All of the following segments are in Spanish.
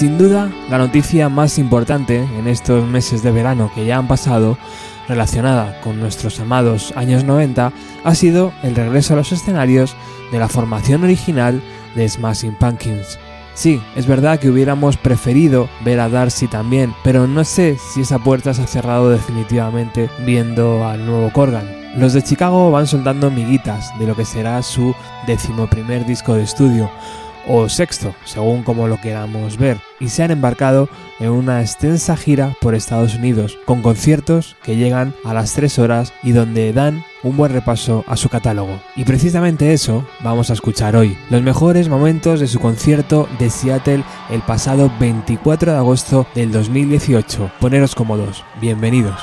Sin duda, la noticia más importante en estos meses de verano que ya han pasado, relacionada con nuestros amados años 90, ha sido el regreso a los escenarios de la formación original de Smashing Pumpkins. Sí, es verdad que hubiéramos preferido ver a Darcy también, pero no sé si esa puerta se ha cerrado definitivamente viendo al nuevo Corgan. Los de Chicago van soltando miguitas de lo que será su decimoprimer disco de estudio, o sexto, según como lo queramos ver, y se han embarcado en una extensa gira por Estados Unidos, con conciertos que llegan a las 3 horas y donde dan un buen repaso a su catálogo. Y precisamente eso vamos a escuchar hoy, los mejores momentos de su concierto de Seattle el pasado 24 de agosto del 2018. Poneros cómodos, bienvenidos.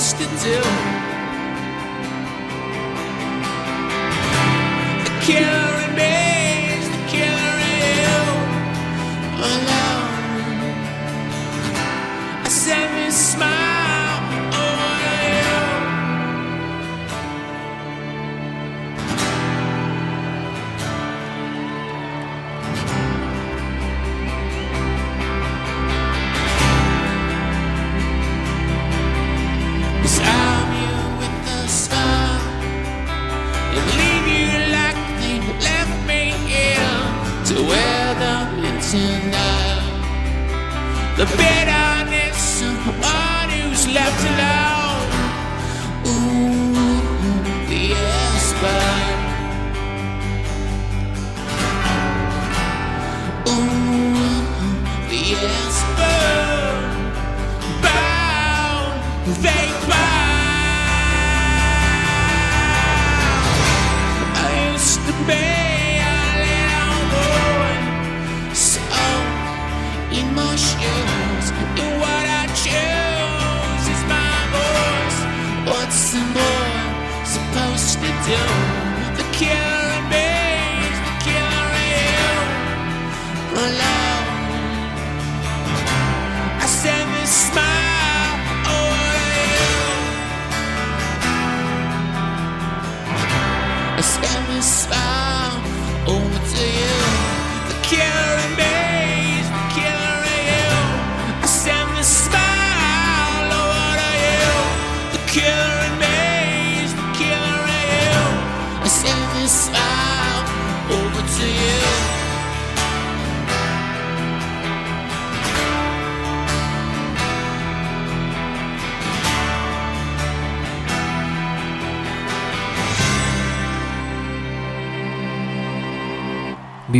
much to do. I can't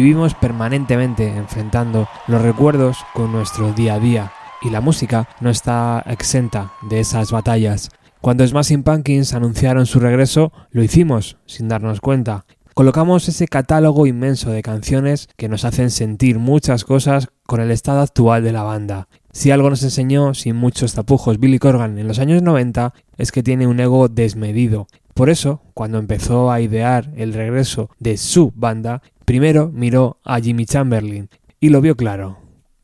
Vivimos permanentemente enfrentando los recuerdos con nuestro día a día y la música no está exenta de esas batallas. Cuando Smashing Pumpkins anunciaron su regreso, lo hicimos sin darnos cuenta. Colocamos ese catálogo inmenso de canciones que nos hacen sentir muchas cosas con el estado actual de la banda. Si algo nos enseñó sin muchos tapujos Billy Corgan en los años 90 es que tiene un ego desmedido. Por eso, cuando empezó a idear el regreso de su banda, Primero miró a Jimmy Chamberlain y lo vio claro.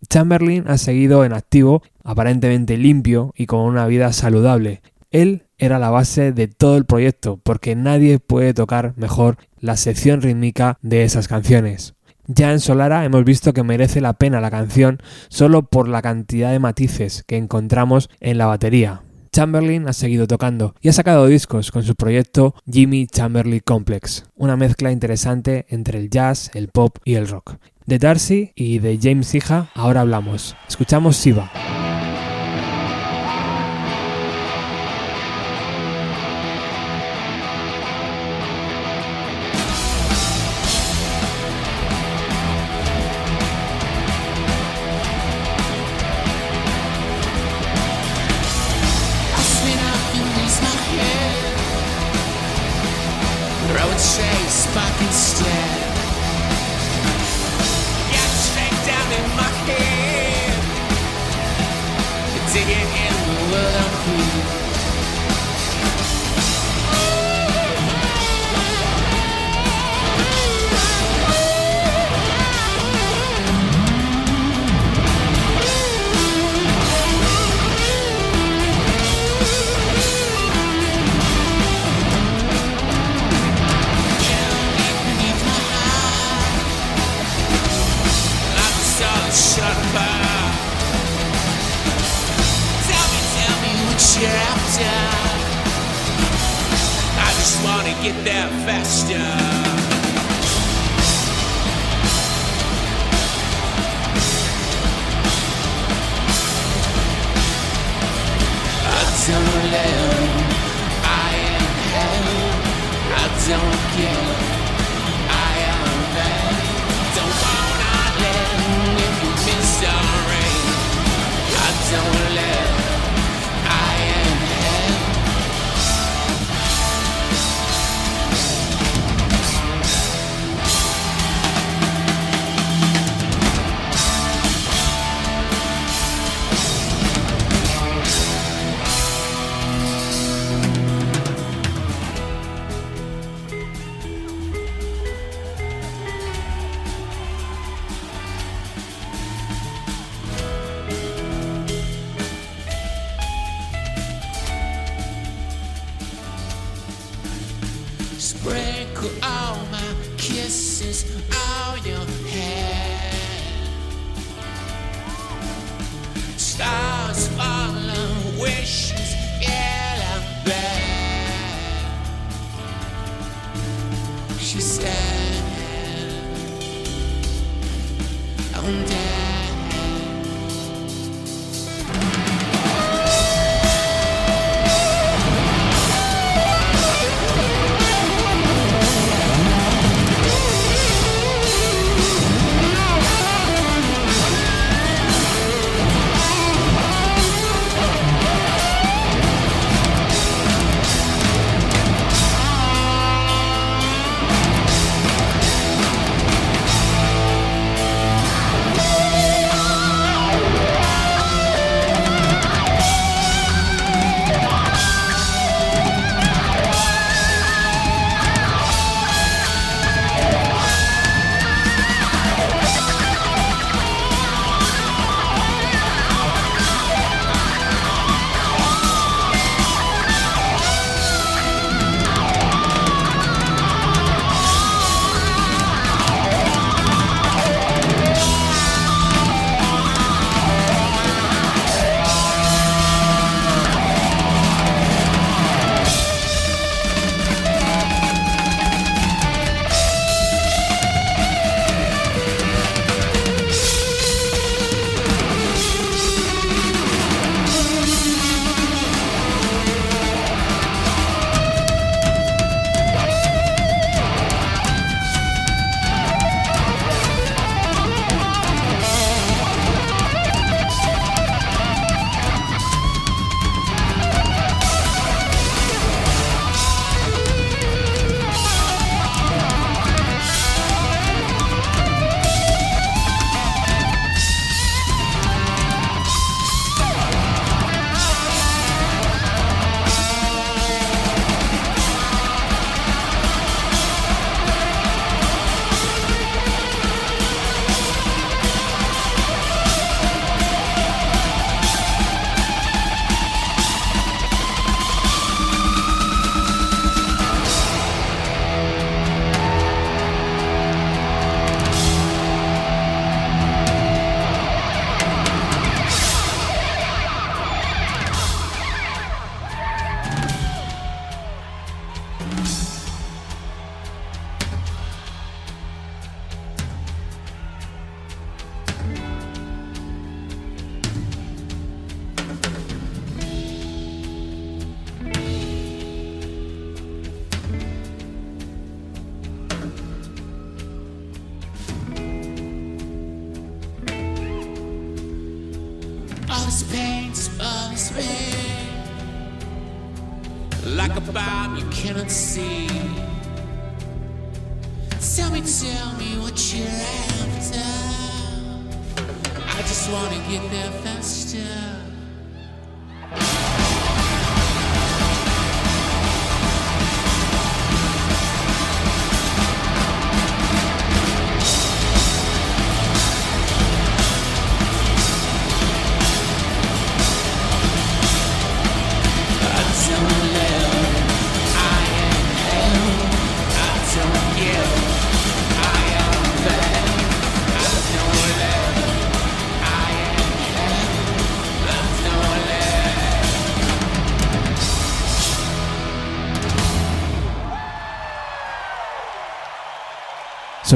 Chamberlain ha seguido en activo, aparentemente limpio y con una vida saludable. Él era la base de todo el proyecto porque nadie puede tocar mejor la sección rítmica de esas canciones. Ya en Solara hemos visto que merece la pena la canción solo por la cantidad de matices que encontramos en la batería. Chamberlain ha seguido tocando y ha sacado discos con su proyecto Jimmy Chamberlain Complex, una mezcla interesante entre el jazz, el pop y el rock. De Darcy y de James Hija ahora hablamos. Escuchamos Siva.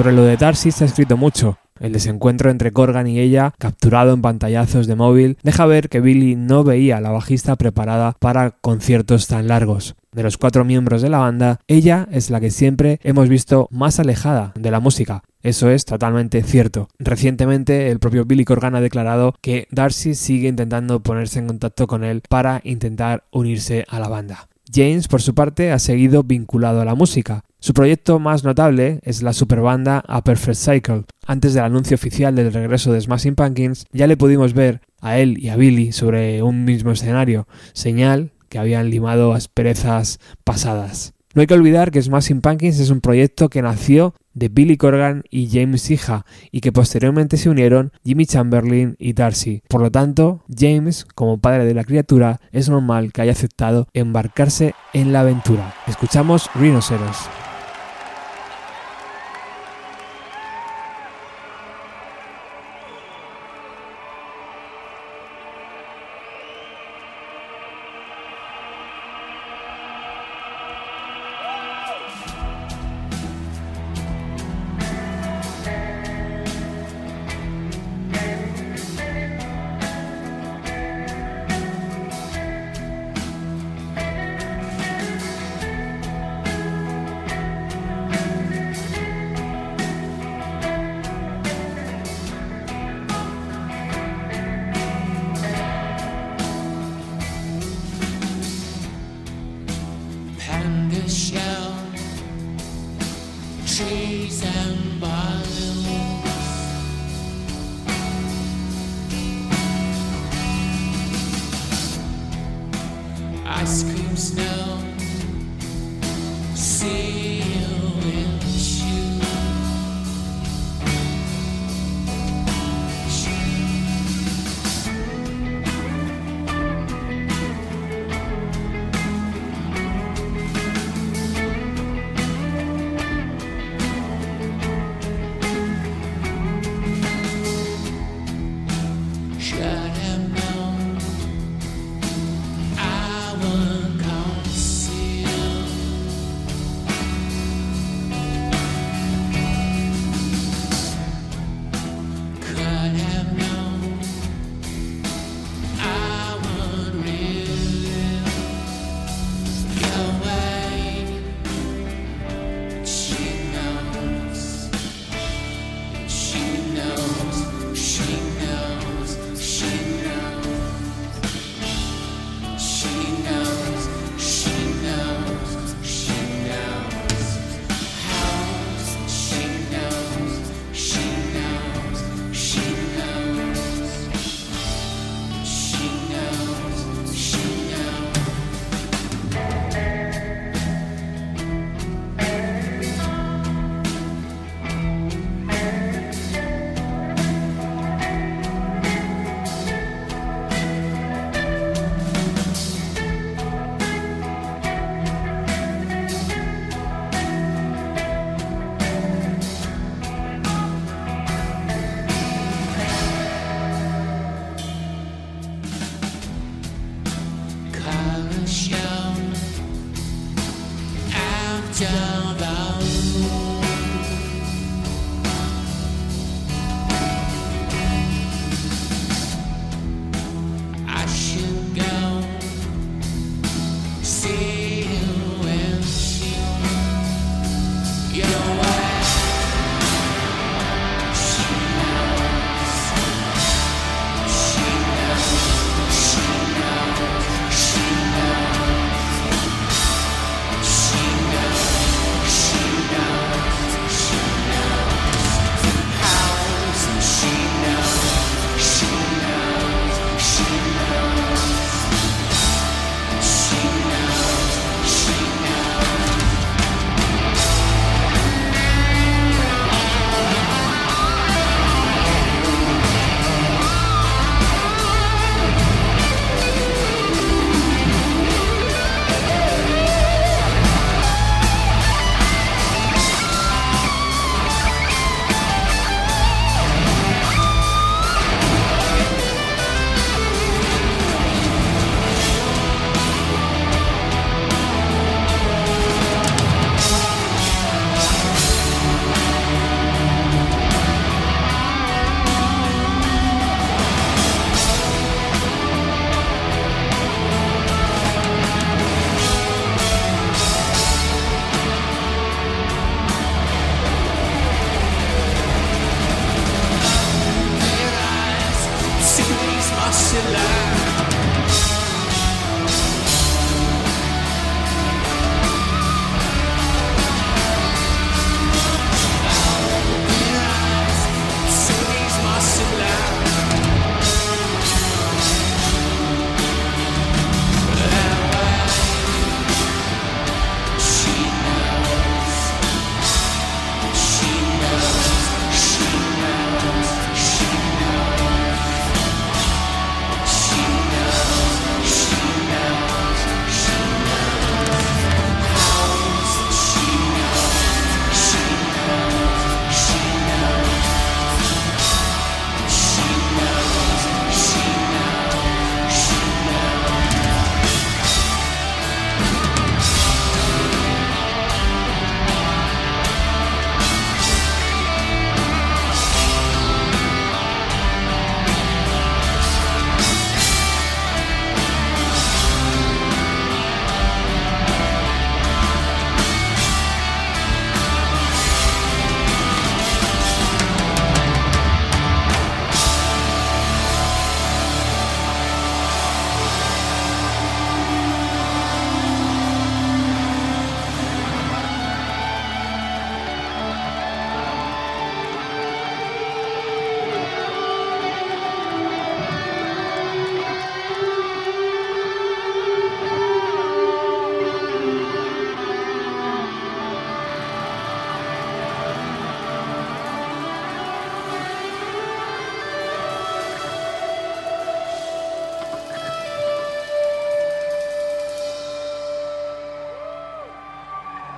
Sobre lo de Darcy se ha escrito mucho. El desencuentro entre Corgan y ella, capturado en pantallazos de móvil, deja ver que Billy no veía a la bajista preparada para conciertos tan largos. De los cuatro miembros de la banda, ella es la que siempre hemos visto más alejada de la música. Eso es totalmente cierto. Recientemente el propio Billy Corgan ha declarado que Darcy sigue intentando ponerse en contacto con él para intentar unirse a la banda. James, por su parte, ha seguido vinculado a la música. Su proyecto más notable es la superbanda A Perfect Cycle. Antes del anuncio oficial del regreso de Smashing Pumpkins, ya le pudimos ver a él y a Billy sobre un mismo escenario, señal que habían limado asperezas pasadas. No hay que olvidar que Smashing Pumpkins es un proyecto que nació de Billy Corgan y James Hija y que posteriormente se unieron Jimmy Chamberlain y Darcy. Por lo tanto, James, como padre de la criatura, es normal que haya aceptado embarcarse en la aventura. Escuchamos Rhinoceros.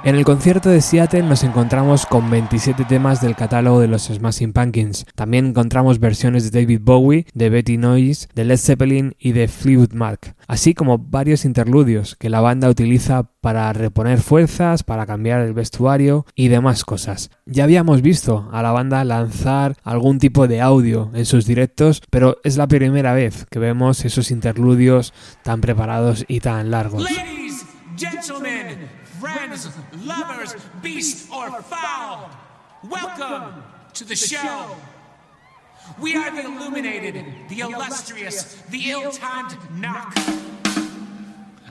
En el concierto de Seattle nos encontramos con 27 temas del catálogo de los Smashing Pumpkins. También encontramos versiones de David Bowie, de Betty Noyes, de Led Zeppelin y de Fleetwood Mac, así como varios interludios que la banda utiliza para reponer fuerzas, para cambiar el vestuario y demás cosas. Ya habíamos visto a la banda lanzar algún tipo de audio en sus directos, pero es la primera vez que vemos esos interludios tan preparados y tan largos. Friends, lovers, beast or foul, welcome to the show. We are the illuminated, the illustrious, the ill-timed knock.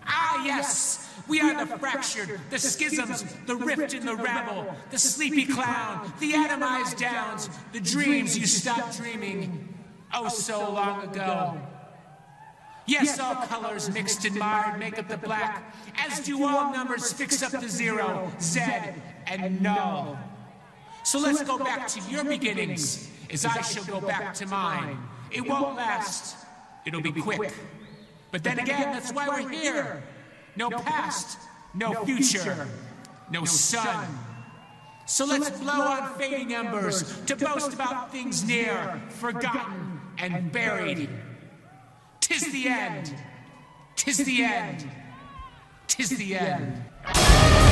Ah, yes, we are the fractured, the schisms, the rift in the rabble, the sleepy clown, the atomized downs, the dreams you stopped dreaming oh so long ago. Yes, all colors mixed and marred make up the black, as do all numbers fix up the zero, Z, and null. So let's go back to your beginnings, as I shall go back to mine. It won't last, it'll be quick. But then again, that's why we're here. No past, no future, no sun. So let's blow on fading embers to boast about things near, forgotten, and buried. Tis the end. Tis the end. Tis the end.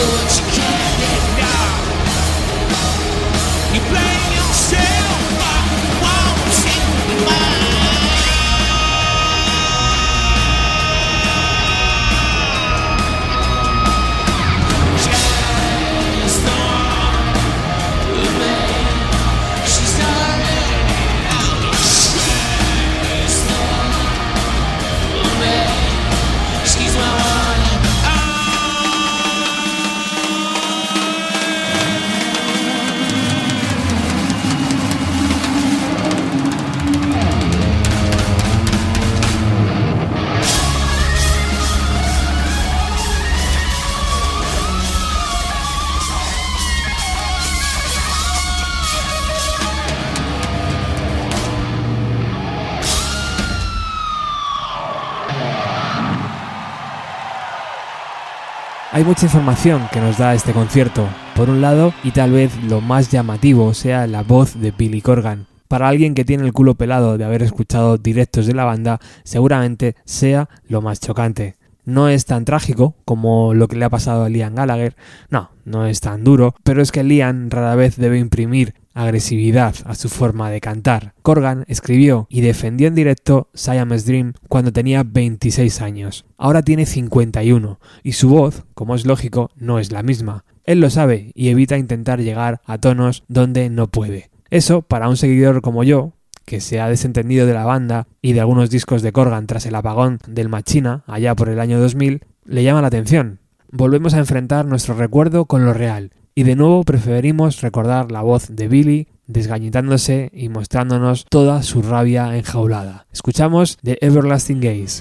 words Hay mucha información que nos da este concierto, por un lado, y tal vez lo más llamativo sea la voz de Billy Corgan. Para alguien que tiene el culo pelado de haber escuchado directos de la banda, seguramente sea lo más chocante. No es tan trágico como lo que le ha pasado a Liam Gallagher, no, no es tan duro, pero es que Liam rara vez debe imprimir agresividad a su forma de cantar. Corgan escribió y defendió en directo Siamese Dream cuando tenía 26 años. Ahora tiene 51 y su voz, como es lógico, no es la misma. Él lo sabe y evita intentar llegar a tonos donde no puede. Eso, para un seguidor como yo, que se ha desentendido de la banda y de algunos discos de Corgan tras el apagón del Machina allá por el año 2000, le llama la atención. Volvemos a enfrentar nuestro recuerdo con lo real, y de nuevo preferimos recordar la voz de Billy desgañitándose y mostrándonos toda su rabia enjaulada. Escuchamos The Everlasting Gaze.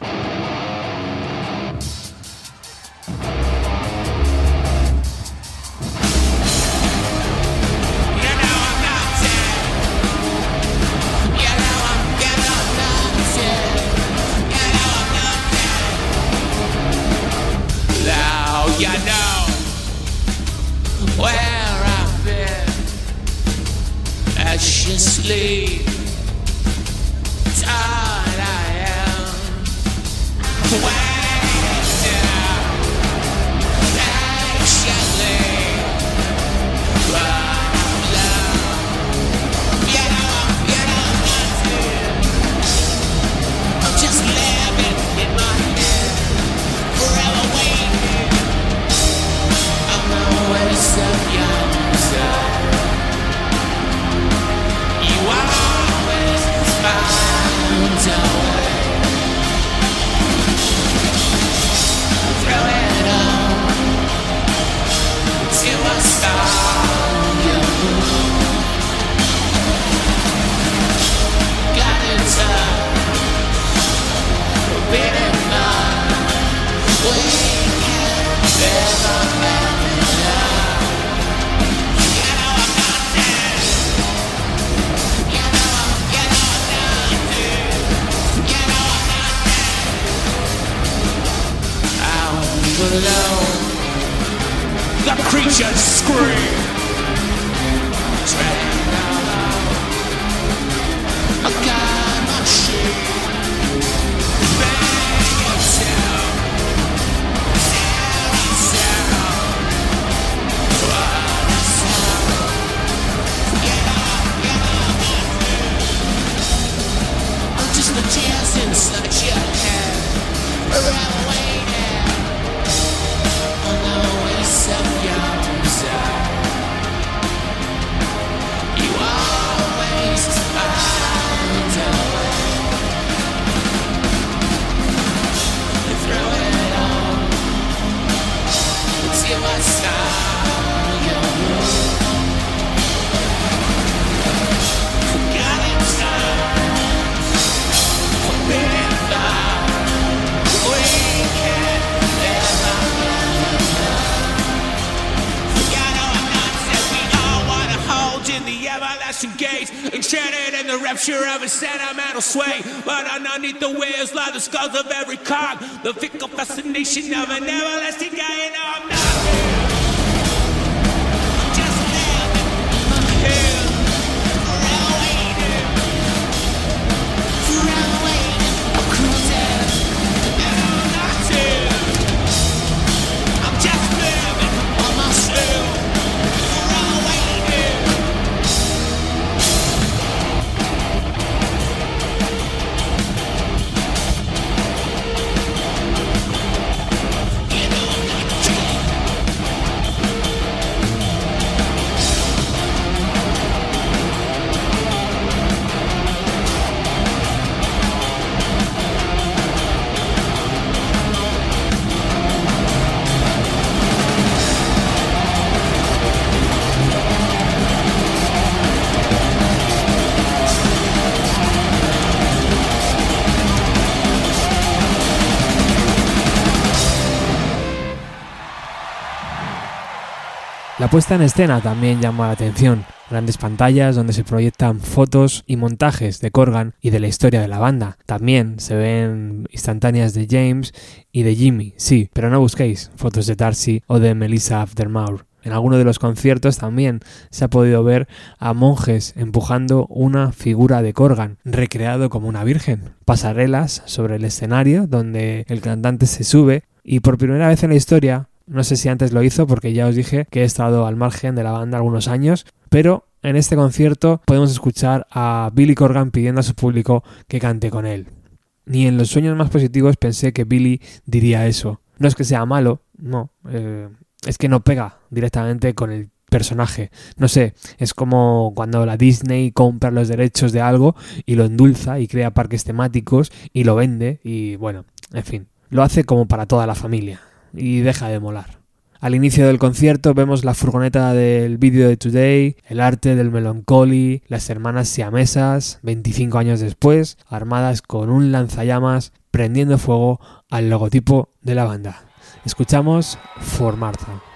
Sleep. Below, the creatures scream. around. Enchanted in the rapture of a sentimental sway. But underneath the wheels lie the skulls of every cog. The fickle fascination of an everlasting guy La puesta en escena también llama la atención. grandes pantallas donde se proyectan fotos y montajes de Corgan y de la historia de la banda. También se ven instantáneas de James y de Jimmy, sí, pero no busquéis fotos de Darcy o de Melissa Aftermaur. En alguno de los conciertos también se ha podido ver a monjes empujando una figura de Corgan, recreado como una virgen. Pasarelas sobre el escenario donde el cantante se sube y por primera vez en la historia, no sé si antes lo hizo porque ya os dije que he estado al margen de la banda algunos años, pero en este concierto podemos escuchar a Billy Corgan pidiendo a su público que cante con él. Ni en los sueños más positivos pensé que Billy diría eso. No es que sea malo, no. Eh, es que no pega directamente con el personaje. No sé, es como cuando la Disney compra los derechos de algo y lo endulza y crea parques temáticos y lo vende y bueno, en fin, lo hace como para toda la familia y deja de molar. Al inicio del concierto vemos la furgoneta del vídeo de Today, el arte del Melancholy, las hermanas siamesas, 25 años después, armadas con un lanzallamas, prendiendo fuego al logotipo de la banda. Escuchamos For Martha.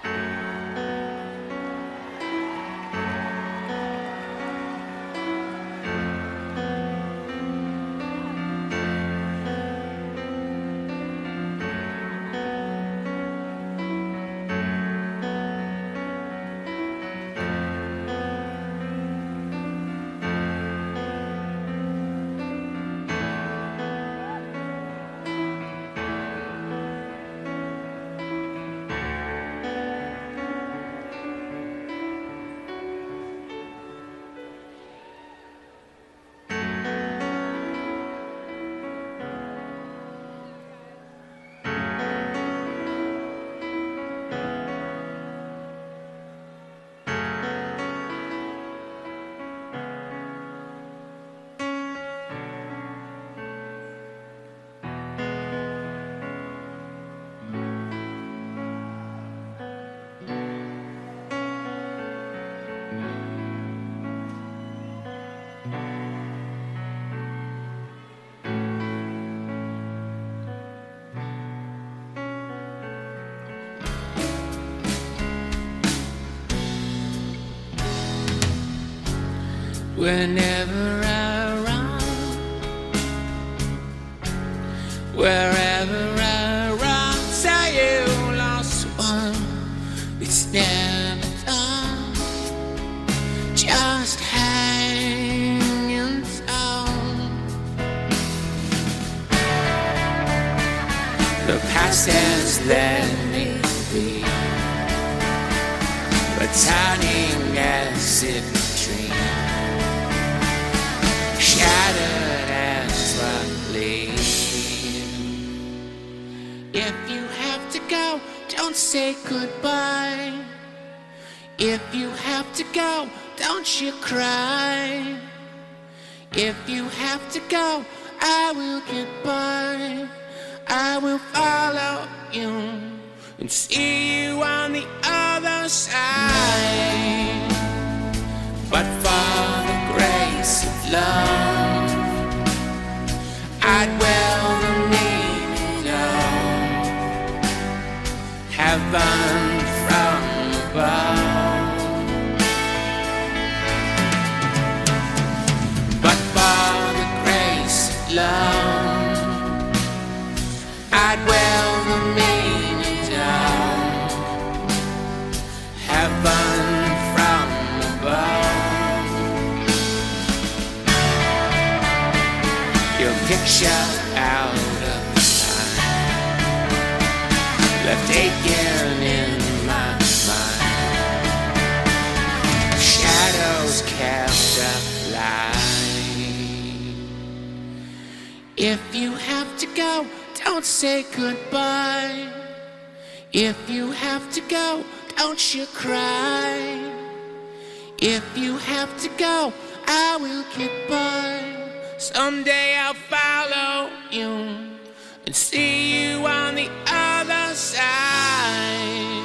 when don't say goodbye. If you have to go, don't you cry. If you have to go, I will get by. I will follow you and see you on the other side but for the grace of love, I'd welcome heaven from above. But for the grace of love, I'd welcome me know heaven from above. Your picture If you have to go, don't say goodbye. If you have to go, don't you cry. If you have to go, I will get by. Someday I'll follow you and see you on the other side.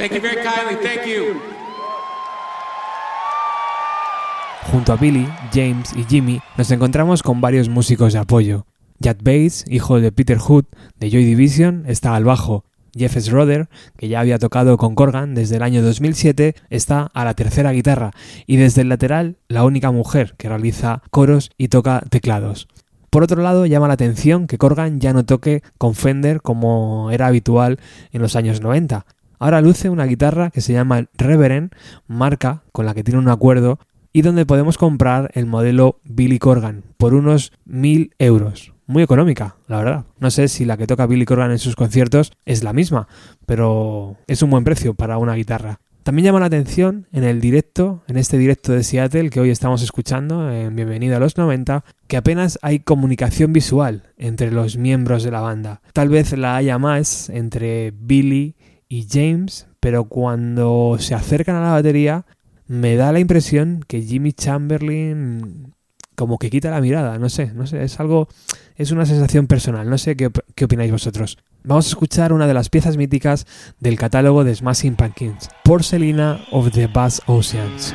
Thank you very kindly. Thank you. Junto a Billy, James y Jimmy nos encontramos con varios músicos de apoyo. Jack Bates, hijo de Peter Hood de Joy Division, está al bajo. Jeff Schroeder, que ya había tocado con Corgan desde el año 2007, está a la tercera guitarra y desde el lateral la única mujer que realiza coros y toca teclados. Por otro lado, llama la atención que Corgan ya no toque con Fender como era habitual en los años 90. Ahora luce una guitarra que se llama Reverend, marca con la que tiene un acuerdo y donde podemos comprar el modelo Billy Corgan por unos 1000 euros. Muy económica, la verdad. No sé si la que toca Billy Corgan en sus conciertos es la misma, pero es un buen precio para una guitarra. También llama la atención en el directo, en este directo de Seattle que hoy estamos escuchando en Bienvenido a los 90, que apenas hay comunicación visual entre los miembros de la banda. Tal vez la haya más entre Billy y James, pero cuando se acercan a la batería me da la impresión que Jimmy Chamberlain como que quita la mirada, no sé, no sé, es algo, es una sensación personal, no sé qué, qué opináis vosotros. Vamos a escuchar una de las piezas míticas del catálogo de Smashing Pumpkins, Porcelina of the Vast Oceans.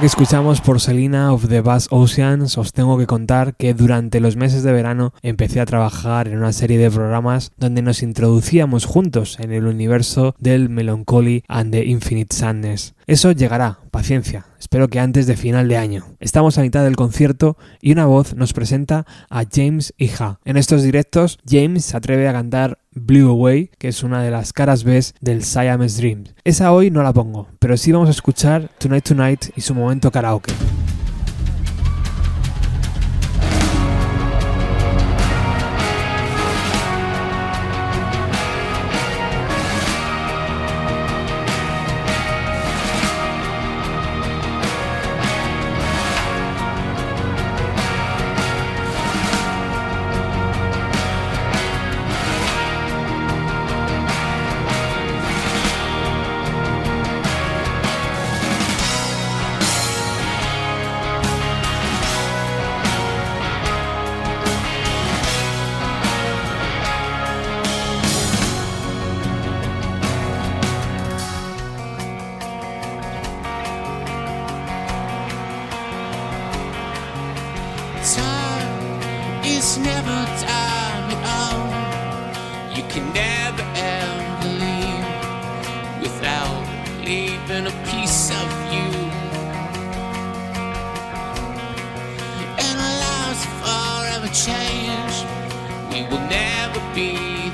Que escuchamos por Selena of the Bass Oceans, os tengo que contar que durante los meses de verano empecé a trabajar en una serie de programas donde nos introducíamos juntos en el universo del Melancholy and the Infinite Sadness. Eso llegará, paciencia, espero que antes de final de año. Estamos a mitad del concierto y una voz nos presenta a James Hija. En estos directos, James se atreve a cantar Blue Away, que es una de las caras B del Siamese Dreams. Esa hoy no la pongo, pero sí vamos a escuchar Tonight Tonight y su momento karaoke.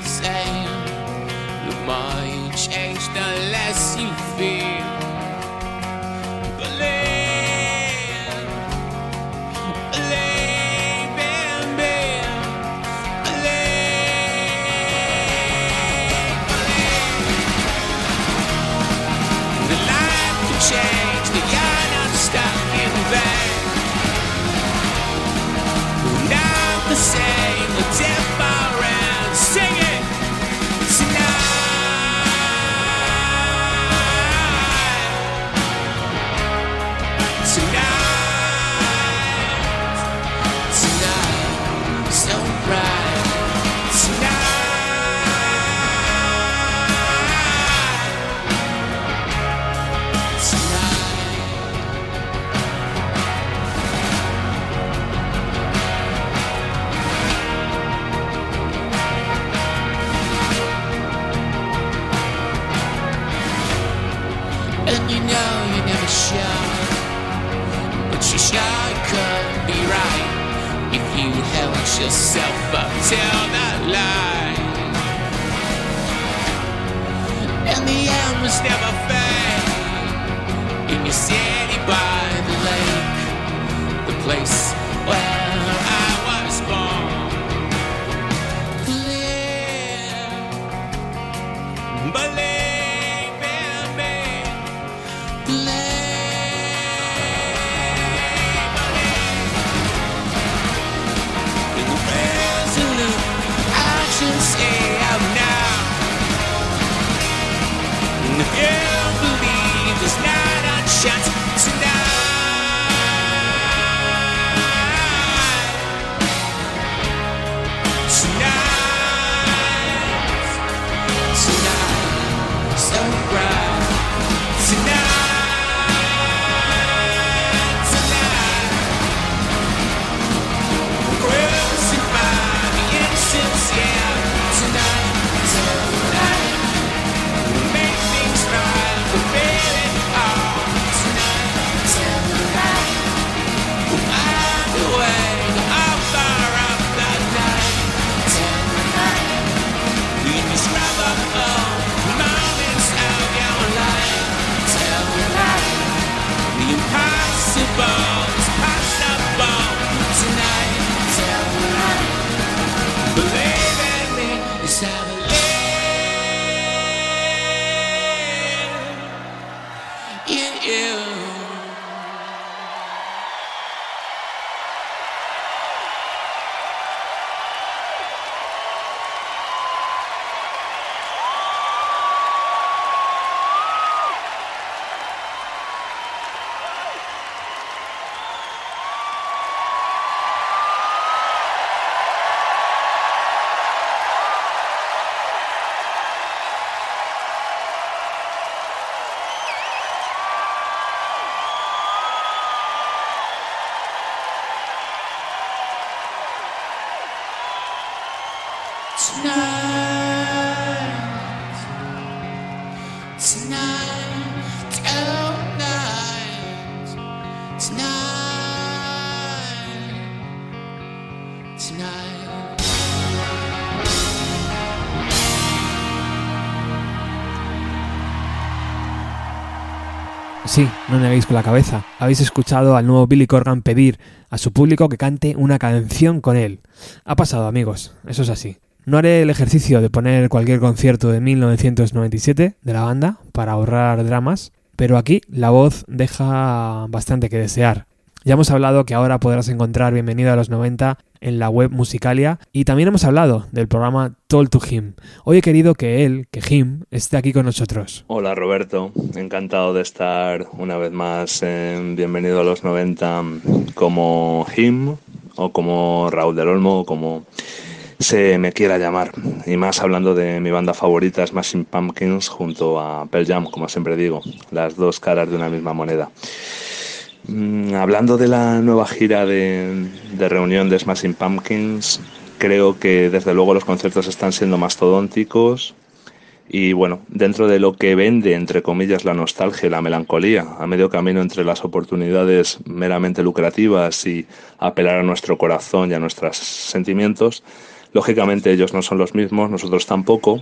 Same. The more you change, the less you feel. Tonight, Sí, no neguéis con la cabeza. Habéis escuchado al nuevo Billy Corgan pedir a su público que cante una canción con él. Ha pasado, amigos, eso es así. No haré el ejercicio de poner cualquier concierto de 1997 de la banda para ahorrar dramas, pero aquí la voz deja bastante que desear. Ya hemos hablado que ahora podrás encontrar Bienvenido a los 90 en la web Musicalia y también hemos hablado del programa Told to Him. Hoy he querido que él, que Him, esté aquí con nosotros. Hola Roberto, encantado de estar una vez más en Bienvenido a los 90 como Him o como Raúl del Olmo o como se me quiera llamar. Y más hablando de mi banda favorita, Smashing Pumpkins, junto a Pearl Jam, como siempre digo, las dos caras de una misma moneda. Mm, Hablando de la nueva gira de, de reunión de Smashing Pumpkins, creo que desde luego los conciertos están siendo mastodónticos y bueno, dentro de lo que vende, entre comillas, la nostalgia y la melancolía, a medio camino entre las oportunidades meramente lucrativas y apelar a nuestro corazón y a nuestros sentimientos, lógicamente ellos no son los mismos, nosotros tampoco,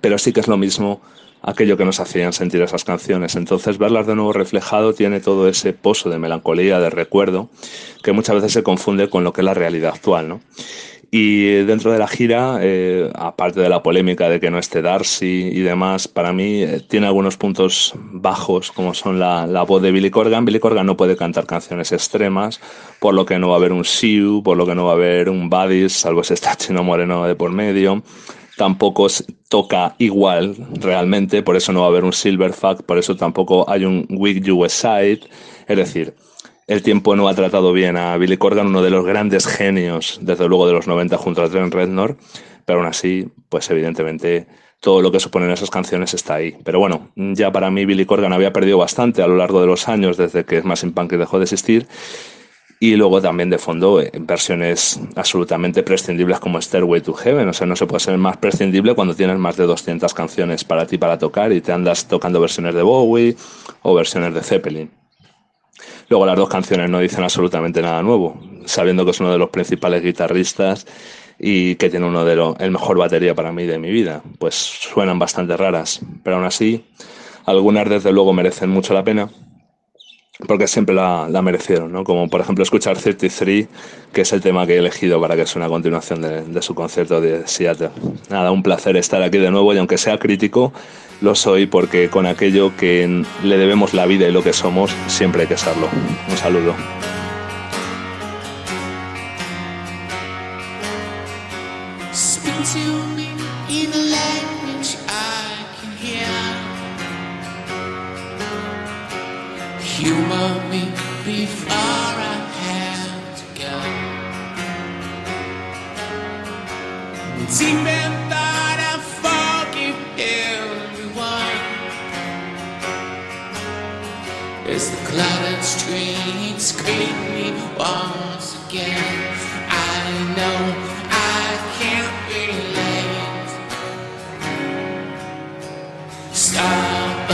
pero sí que es lo mismo aquello que nos hacían sentir esas canciones. Entonces, verlas de nuevo reflejado tiene todo ese pozo de melancolía, de recuerdo, que muchas veces se confunde con lo que es la realidad actual, ¿no? Y dentro de la gira, eh, aparte de la polémica de que no esté Darcy y demás, para mí eh, tiene algunos puntos bajos, como son la, la voz de Billy Corgan. Billy Corgan no puede cantar canciones extremas, por lo que no va a haber un Siu, por lo que no va a haber un Buddies, salvo ese está Chino Moreno de por medio tampoco toca igual realmente, por eso no va a haber un Silverfact, por eso tampoco hay un Weak US Side. Es decir, el tiempo no ha tratado bien a Billy Corgan, uno de los grandes genios, desde luego de los 90 junto a Trent Reznor, pero aún así, pues evidentemente todo lo que suponen esas canciones está ahí. Pero bueno, ya para mí Billy Corgan había perdido bastante a lo largo de los años desde que Smashing Pumpkins dejó de existir y luego también de fondo eh, versiones absolutamente prescindibles como Stairway to Heaven. O sea, no se puede ser más prescindible cuando tienes más de 200 canciones para ti para tocar y te andas tocando versiones de Bowie o versiones de Zeppelin. Luego las dos canciones no dicen absolutamente nada nuevo, sabiendo que es uno de los principales guitarristas y que tiene uno de los, el mejor batería para mí de mi vida. Pues suenan bastante raras, pero aún así algunas desde luego merecen mucho la pena porque siempre la, la, merecieron, ¿no? Como por ejemplo escuchar 33, que es el tema que he elegido para que suene a continuación de, de, su concierto de Seattle. Nada, un placer estar aquí de nuevo y aunque sea crítico, lo soy porque con aquello que le debemos la vida y lo que somos, siempre hay que serlo. Un saludo. Humor me before I have to go. Deep in thought I forgive everyone. As the cluttered streets greet me once again, I know I can't be late. Stop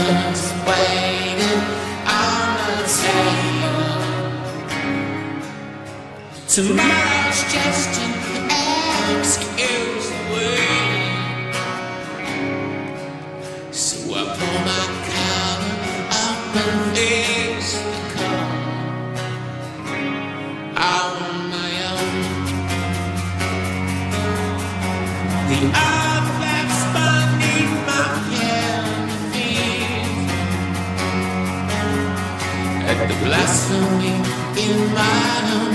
Tomorrow's just an excuse away. So I pull my collar up and face the cold on my own. The earth that's beneath my feet, and the blasphemy in my unchained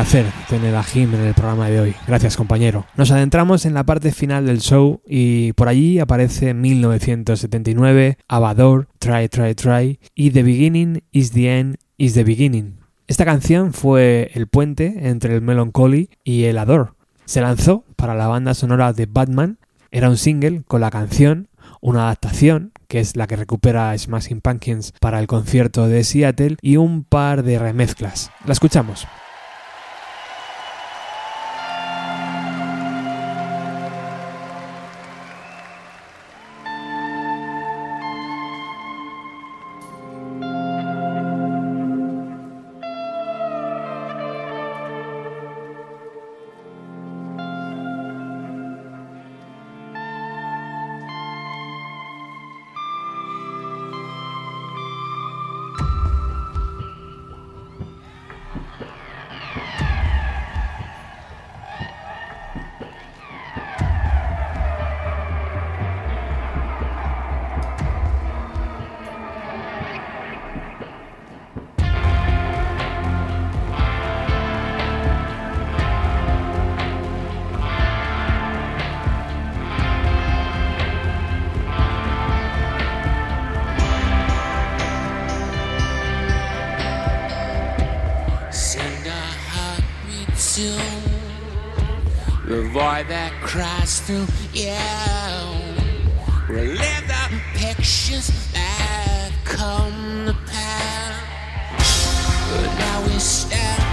placer tener a Jim en el programa de hoy. Gracias, compañero. Nos adentramos en la parte final del show y por allí aparece 1979, Abador, Try, Try, Try y The Beginning is the End is the Beginning. Esta canción fue el puente entre el Melancholy y el Adore. Se lanzó para la banda sonora de Batman. Era un single con la canción, una adaptación que es la que recupera Smashing Pumpkins para el concierto de Seattle y un par de remezclas. La escuchamos. That cries through you. Relive the pictures that come to pass. But now we stand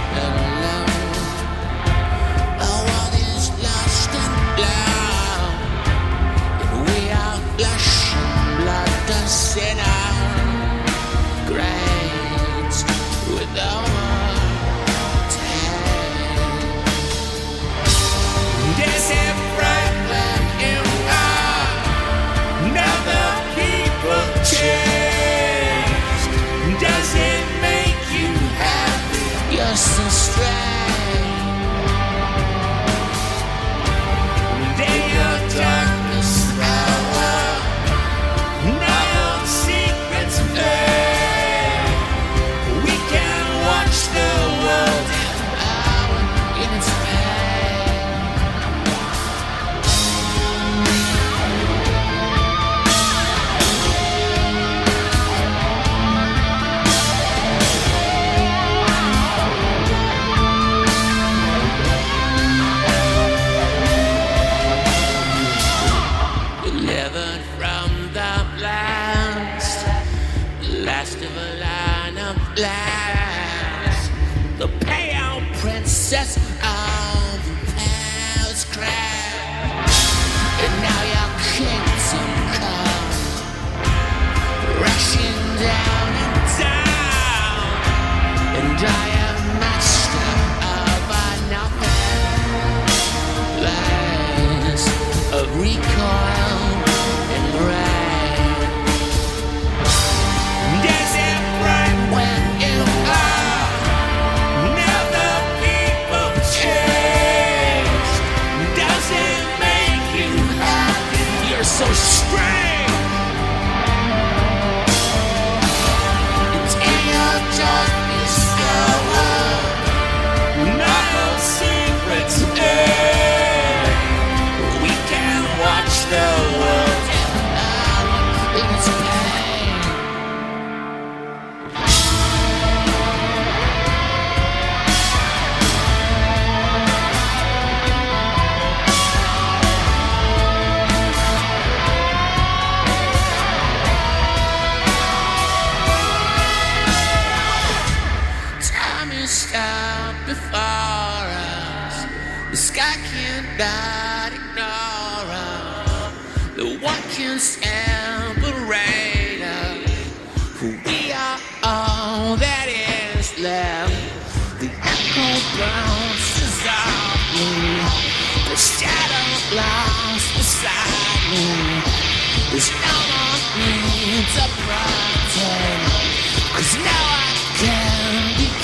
vanished out uh, before us. The sky cannot ignore us. The one can separate us. We are all that is left. The echo bounces off me. The shadow lies beside me. There's no more need to pretend. Cause now I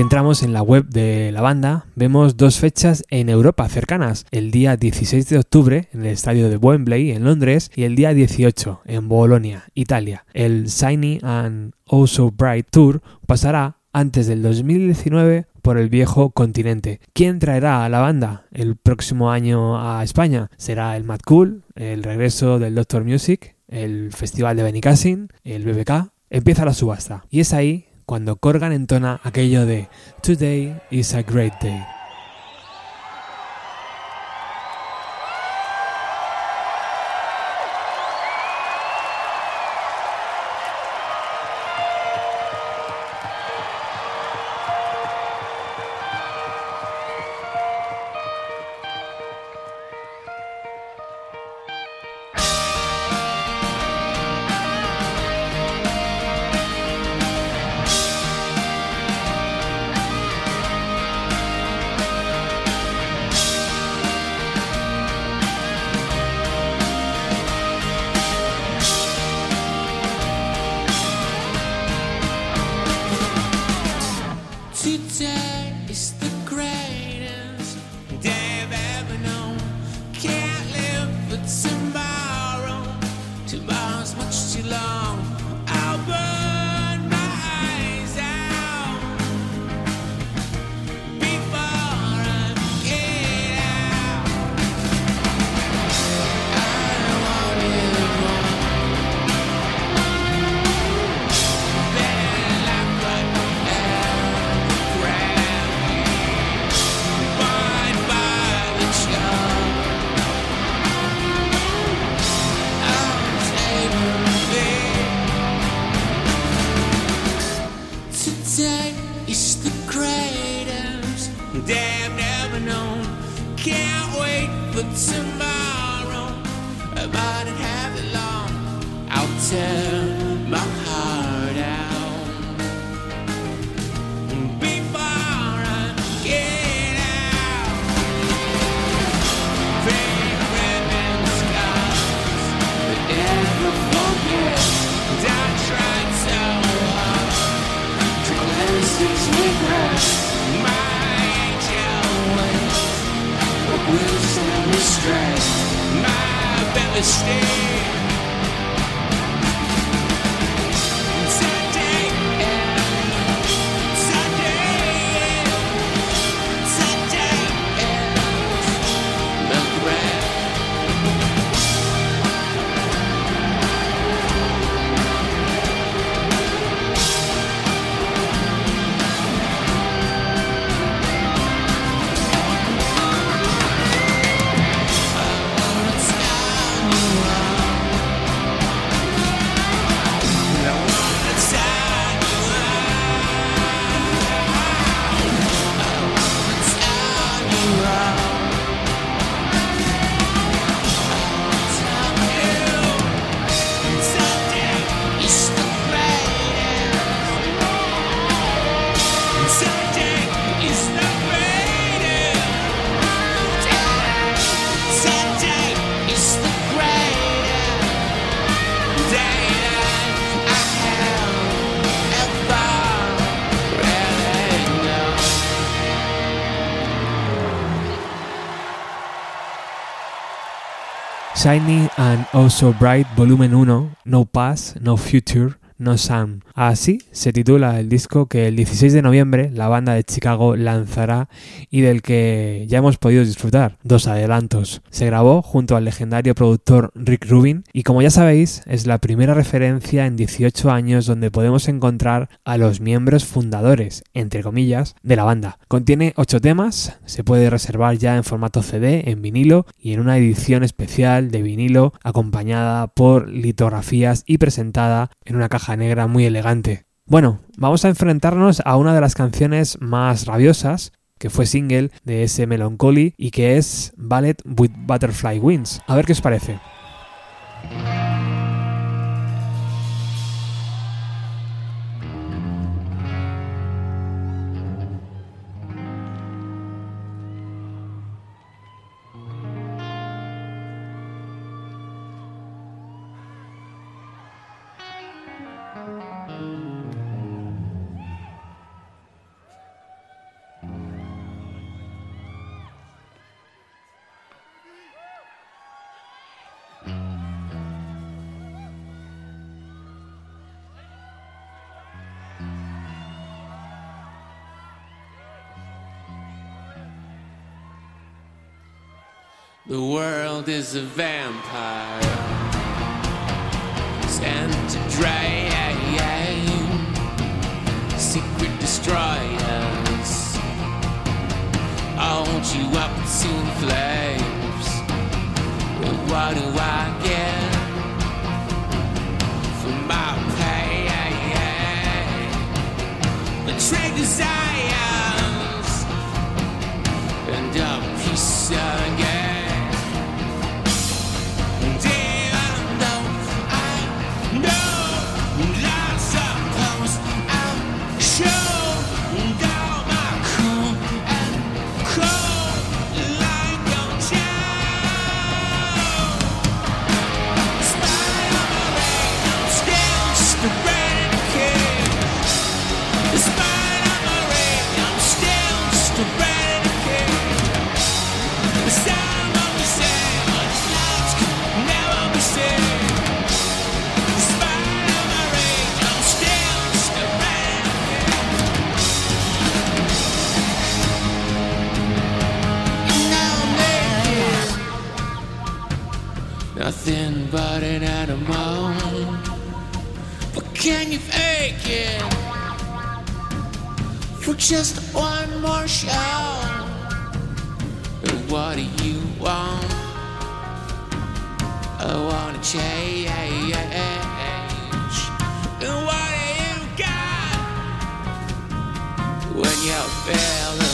Si entramos en la web de la banda, vemos dos fechas en Europa cercanas, el día 16 de octubre en el estadio de Wembley en Londres y el día 18 en Bolonia, Italia. El Shiny and Oh So Bright Tour pasará antes del 2019 por el viejo continente. ¿Quién traerá a la banda el próximo año a España? ¿Será el Mad Cool, el regreso del Doctor Music, el Festival de Benicassin, el BBK? Empieza la subasta. Y es ahí cuando Corgan entona aquello de Today is a great day. Shiny and Oh So Bright Volumen 1, No Past, No Future, No Sun. Así se titula el disco que el 16 de noviembre la banda de Chicago lanzará y del que ya hemos podido disfrutar dos adelantos. Se grabó junto al legendario productor Rick Rubin y como ya sabéis es la primera referencia en 18 años donde podemos encontrar a los miembros fundadores, entre comillas, de la banda. Contiene 8 temas, se puede reservar ya en formato CD, en vinilo y en una edición especial de vinilo acompañada por litografías y presentada en una caja negra muy elegante bueno, vamos a enfrentarnos a una de las canciones más rabiosas que fue single de ese Melancholy y que es Ballet with Butterfly Wings. A ver qué os parece. The world is a vampire sent to drain secret destroyers. Hold you up to flames. But what do I get for my pain? Betrayed desires and a piece. And But an animal. But can you fake it? For just one more show. What do you want? I wanna change. And what do you got when you feel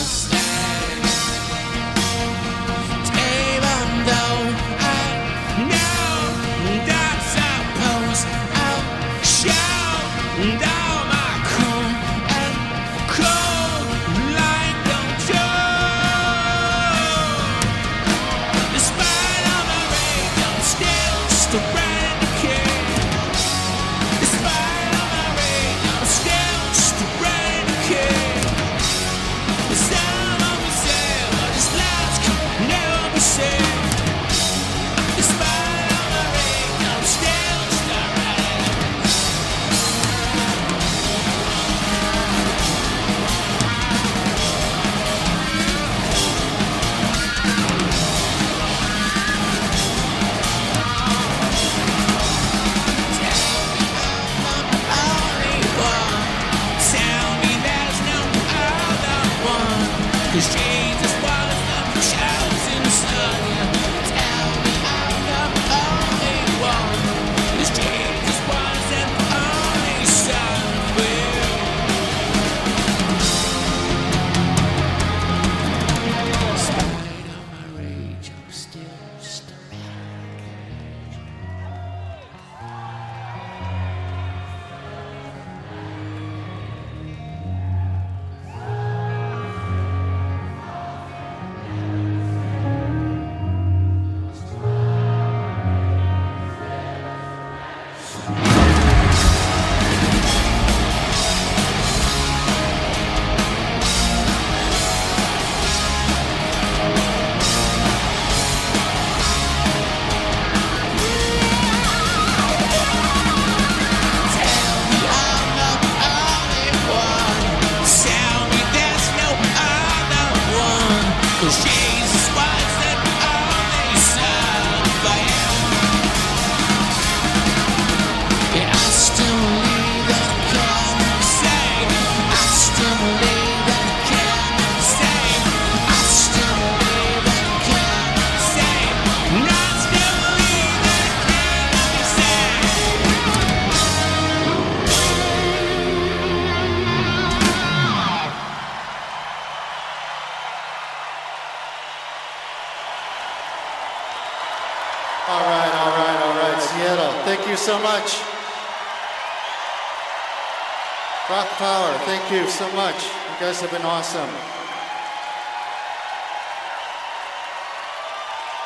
guys have been awesome.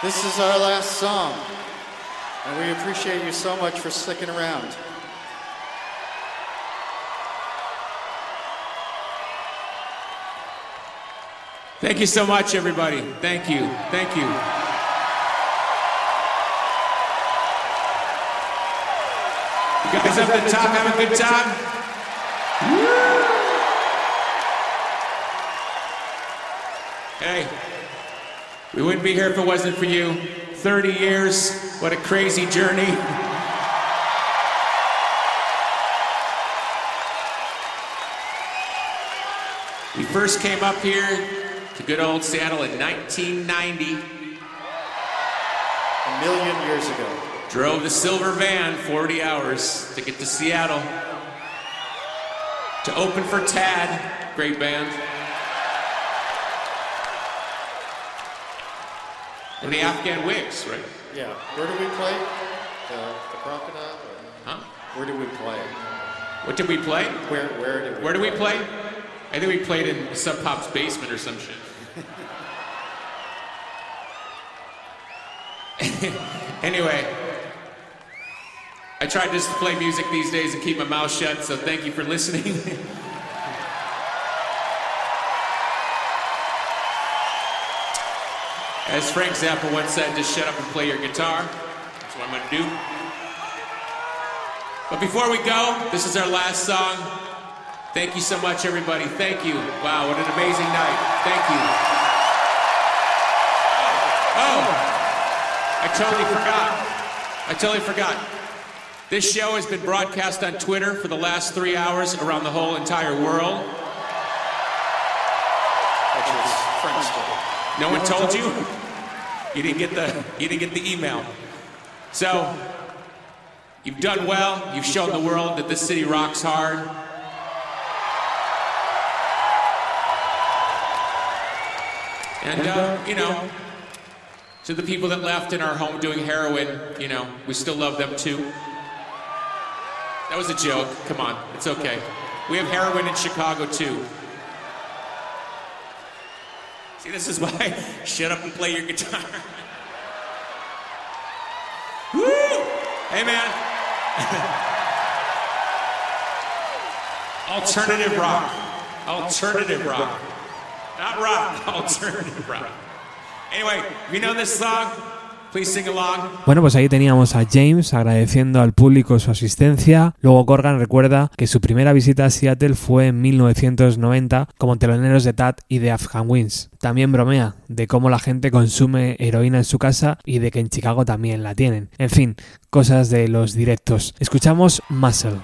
This is our last song, and we appreciate you so much for sticking around. Thank you so much, everybody. Thank you. Thank you. You guys up the top having a good time? Hey, we wouldn't be here if it wasn't for you. 30 years, what a crazy journey. We first came up here to good old Seattle in 1990. A million years ago. Drove the silver van 40 hours to get to Seattle to open for Tad, great band. And the Afghan Wigs, right? Yeah. Where do we play? The, the Crocodile? Huh? where do we play? What did we play? Where, where did we Where did we play? I think we played in Sub Pop's basement or some shit. anyway, I try just to play music these days and keep my mouth shut, so thank you for listening. As Frank Zappa once said, just shut up and play your guitar. That's what I'm gonna do. But before we go, this is our last song. Thank you so much, everybody. Thank you. Wow, what an amazing night. Thank you. Oh, oh. I totally forgot. I totally forgot. This show has been broadcast on Twitter for the last three hours around the whole entire world. Which is French. No one told you? You didn't get the you didn't get the email. So you've done well. You've shown the world that this city rocks hard. And uh, you know, to the people that left in our home doing heroin, you know, we still love them too. That was a joke. Come on, it's okay. We have heroin in Chicago too. See, this is why shut up and play your guitar. Woo! Hey, man. Alternative rock. Alternative rock. Not rock, alternative rock. Anyway, you know this song. Bueno, pues ahí teníamos a James agradeciendo al público su asistencia. Luego Corgan recuerda que su primera visita a Seattle fue en 1990 como teloneros de Tat y de Afghan Wings. También bromea de cómo la gente consume heroína en su casa y de que en Chicago también la tienen. En fin, cosas de los directos. Escuchamos Muscle.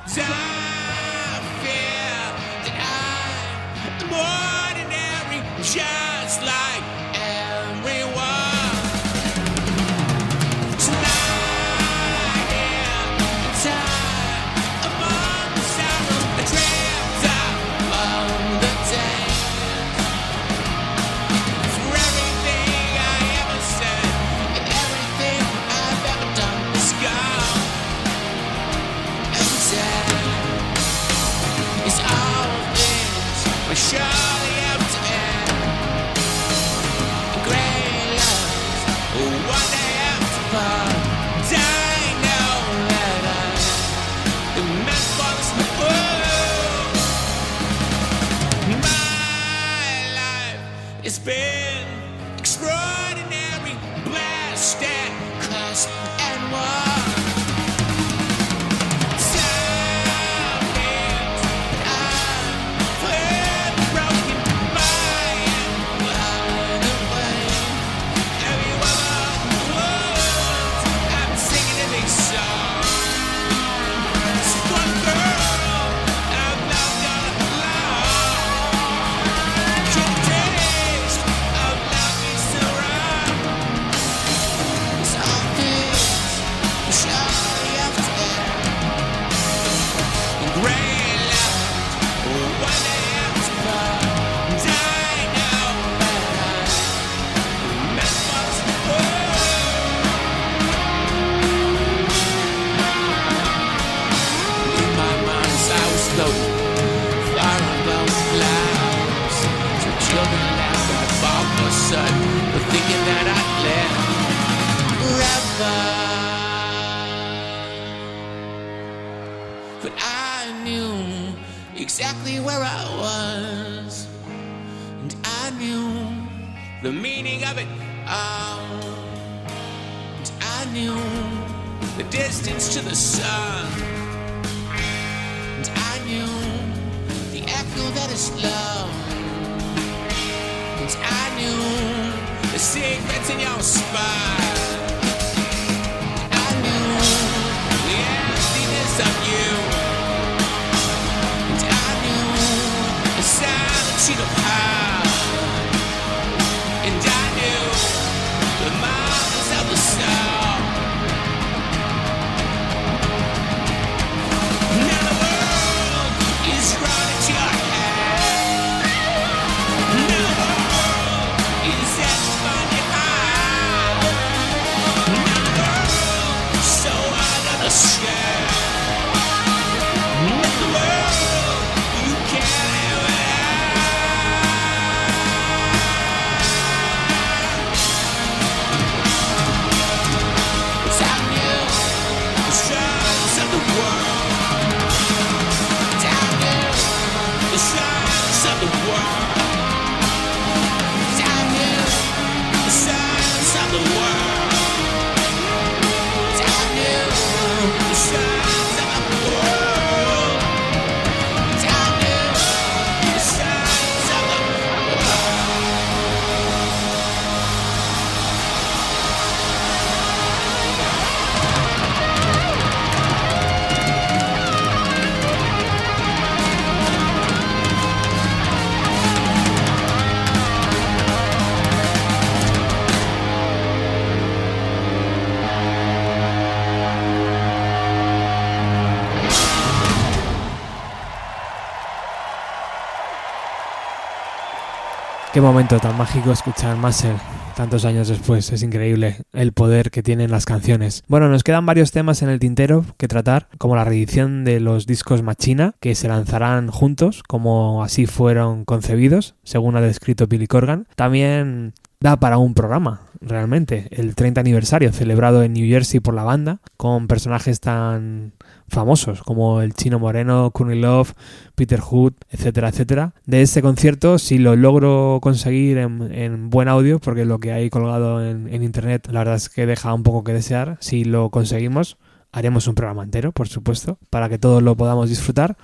Qué momento tan mágico escuchar Muscle tantos años después. Es increíble el poder que tienen las canciones. Bueno, nos quedan varios temas en el tintero que tratar, como la reedición de los discos Machina, que se lanzarán juntos, como así fueron concebidos, según ha descrito Billy Corgan. También da para un programa, realmente, el 30 aniversario celebrado en New Jersey por la banda, con personajes tan famosos como el Chino Moreno, Courtney Love, Peter Hood, etcétera, etcétera. De este concierto, si lo logro conseguir en, en buen audio, porque lo que hay colgado en, en internet, la verdad es que deja un poco que desear, si lo conseguimos, haremos un programa entero, por supuesto, para que todos lo podamos disfrutar.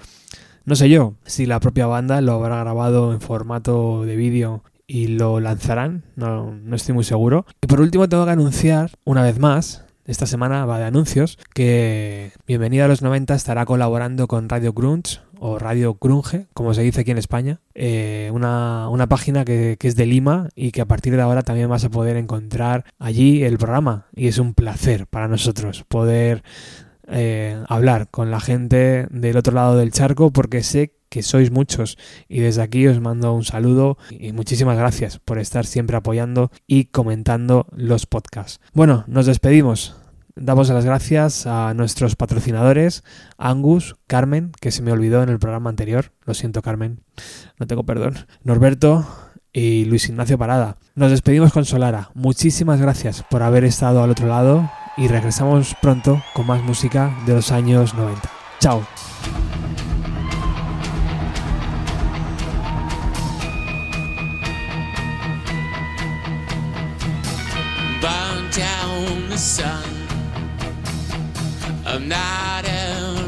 No sé yo si la propia banda lo habrá grabado en formato de vídeo y lo lanzarán, no, no estoy muy seguro. Y por último tengo que anunciar una vez más, esta semana va de anuncios, que Bienvenida a los 90 estará colaborando con Radio Grunge o Radio Grunge, como se dice aquí en España, eh, una, una página que, que es de Lima y que a partir de ahora también vas a poder encontrar allí el programa y es un placer para nosotros poder eh, hablar con la gente del otro lado del charco porque sé que sois muchos y desde aquí os mando un saludo y muchísimas gracias por estar siempre apoyando y comentando los podcasts. Bueno, nos despedimos. Damos las gracias a nuestros patrocinadores, Angus, Carmen, que se me olvidó en el programa anterior. Lo siento, Carmen, no tengo perdón. Norberto y Luis Ignacio Parada. Nos despedimos con Solara. Muchísimas gracias por haber estado al otro lado y regresamos pronto con más música de los años 90. Chao. Down the sun. I'm not a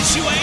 situation.